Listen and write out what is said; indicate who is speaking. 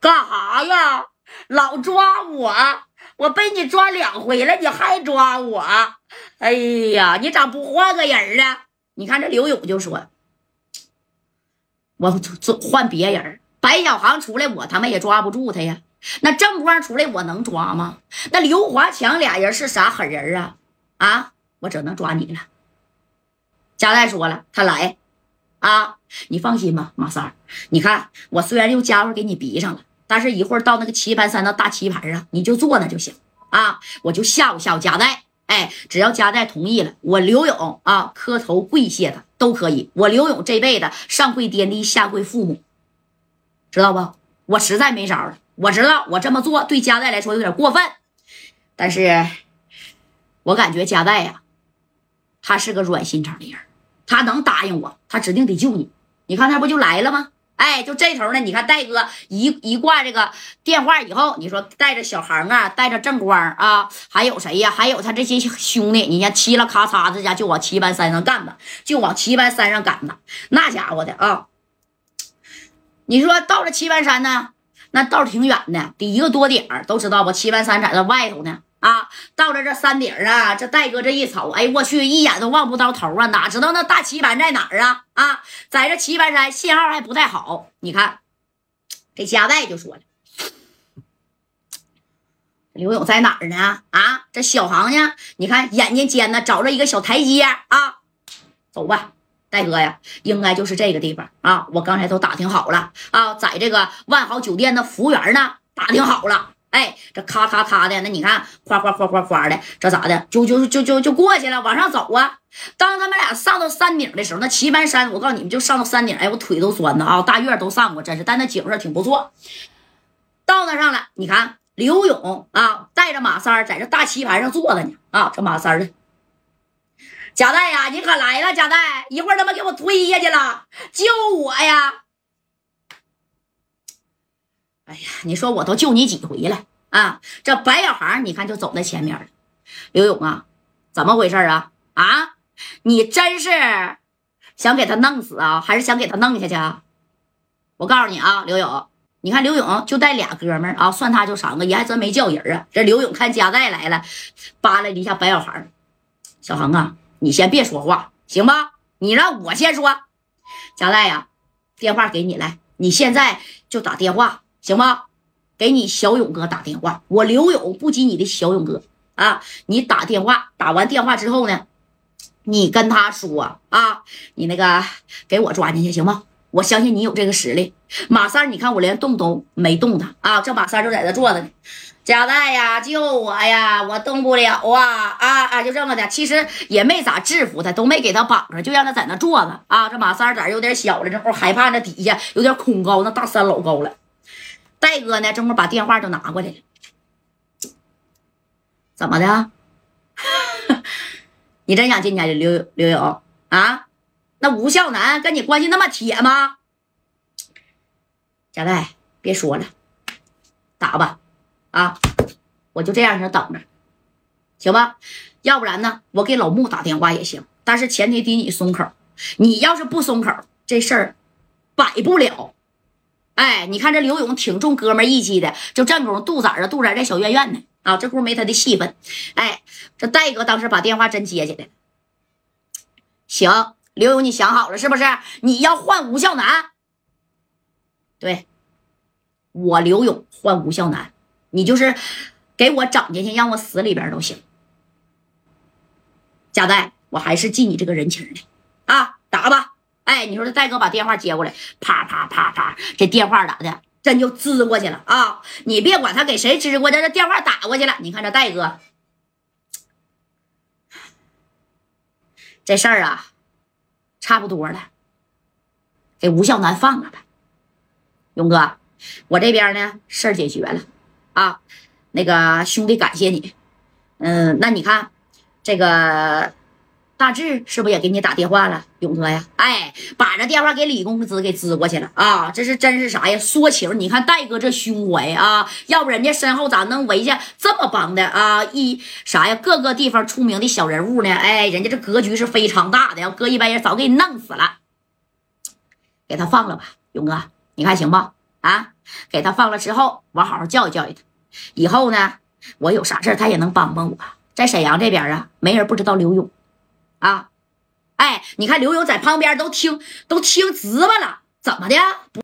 Speaker 1: 干哈呀？老抓我，我被你抓两回了，你还抓我？哎呀，你咋不换个人呢？你看这刘勇就说：“我换别人。”白小航出来，我他妈也抓不住他呀。那正光出来，我能抓吗？那刘华强俩人是啥狠人啊？啊，我只能抓你了。贾代说了，他来啊，你放心吧，马三。你看，我虽然用家伙给你逼上了，但是一会儿到那个棋盘山的大棋盘上，你就坐那就行啊。我就吓唬吓唬加代，哎，只要加代同意了，我刘勇啊磕头跪谢他都可以。我刘勇这辈子上跪爹地，下跪父母。知道不？我实在没招了。我知道我这么做对加代来说有点过分，但是我感觉加代呀，他是个软心肠的人，他能答应我，他指定得救你。你看他不就来了吗？哎，就这头呢。你看戴哥一一挂这个电话以后，你说带着小航啊，带着正光啊，还有谁呀？还有他这些兄弟，你看嘁了咔嚓，这家就往棋盘山上干吧，就往棋盘山上赶呢。那家伙的啊！你说到了棋盘山呢，那道挺远的，得一个多点儿，都知道吧？棋盘山在那外头呢，啊，到了这山顶啊，这戴哥这一瞅，哎，我去，一眼都望不到头啊，哪知道那大棋盘在哪儿啊？啊，在这棋盘山信号还不太好。你看，这加代就说了，刘勇在哪儿呢？啊，这小航呢？你看眼睛尖呢，找着一个小台阶啊，走吧。戴哥呀，应该就是这个地方啊！我刚才都打听好了啊，在这个万豪酒店的服务员呢，打听好了。哎，这咔咔咔的，那你看，哗哗哗哗哗的，这咋的？就就就就就过去了，往上走啊！当他们俩上到山顶的时候，那棋盘山，我告诉你们，就上到山顶，哎，我腿都酸了啊！大院都上过，真是，但那景色挺不错。到那上了，你看刘勇啊，带着马三在这大棋盘上坐着呢啊，这马三呢？贾代呀，你可来了！贾代，一会儿他妈给我推下去了，救我呀！哎呀，你说我都救你几回了啊？这白小航，你看就走在前面了。刘勇啊，怎么回事啊？啊，你真是想给他弄死啊，还是想给他弄下去啊？我告诉你啊，刘勇，你看刘勇就带俩哥们儿啊，算他就三个，也还真没叫人啊。这刘勇看贾代来了，扒拉了一下白小航，小航啊。你先别说话，行吧？你让我先说。贾代呀，电话给你来，你现在就打电话，行吗？给你小勇哥打电话。我刘勇不及你的小勇哥啊！你打电话，打完电话之后呢，你跟他说啊，你那个给我抓进去，行吗？我相信你有这个实力。马三，你看我连动都没动他啊，这马三就在这坐着呢。贾代呀，救我呀！我动不了啊啊啊！就这么的，其实也没咋制服他，都没给他绑上，就让他在那坐着啊。这马三胆有点小了，这会害怕那底下有点恐高，那大山老高了。戴哥呢，这会把电话就拿过来了。怎么的？你真想进去刘刘勇啊？那吴孝南跟你关系那么铁吗？贾戴，别说了，打吧。啊，我就这样式等着，行吧？要不然呢，我给老穆打电话也行，但是前提得你松口。你要是不松口，这事儿摆不了。哎，你看这刘勇挺重哥们义气的，就正宫杜仔啊，杜仔在小院院呢啊，这屋没他的戏份。哎，这戴哥当时把电话真接起来。行，刘勇，你想好了是不是？你要换吴孝南？对，我刘勇换吴孝南。你就是给我整进去，让我死里边都行。贾代，我还是记你这个人情的啊！打吧，哎，你说这戴哥把电话接过来，啪啪啪啪，这电话咋的？真就支过去了啊！你别管他给谁支过去，这电话打过去了。你看这戴哥，这事儿啊，差不多了，给吴笑南放了吧。勇哥，我这边呢，事儿解决了。啊，那个兄弟，感谢你。嗯，那你看，这个大志是不是也给你打电话了，勇哥呀？哎，把这电话给李公子给支过去了啊！这是真是啥呀？说情，你看戴哥这胸怀啊，要不人家身后咋能围下这么帮的啊？一啥呀？各个地方出名的小人物呢？哎，人家这格局是非常大的，要搁一般人早给你弄死了。给他放了吧，勇哥，你看行不？啊，给他放了之后，我好好教育教育他。以后呢，我有啥事他也能帮帮我。在沈阳这边啊，没人不知道刘勇啊。哎，你看刘勇在旁边都听都听直巴了，怎么的？不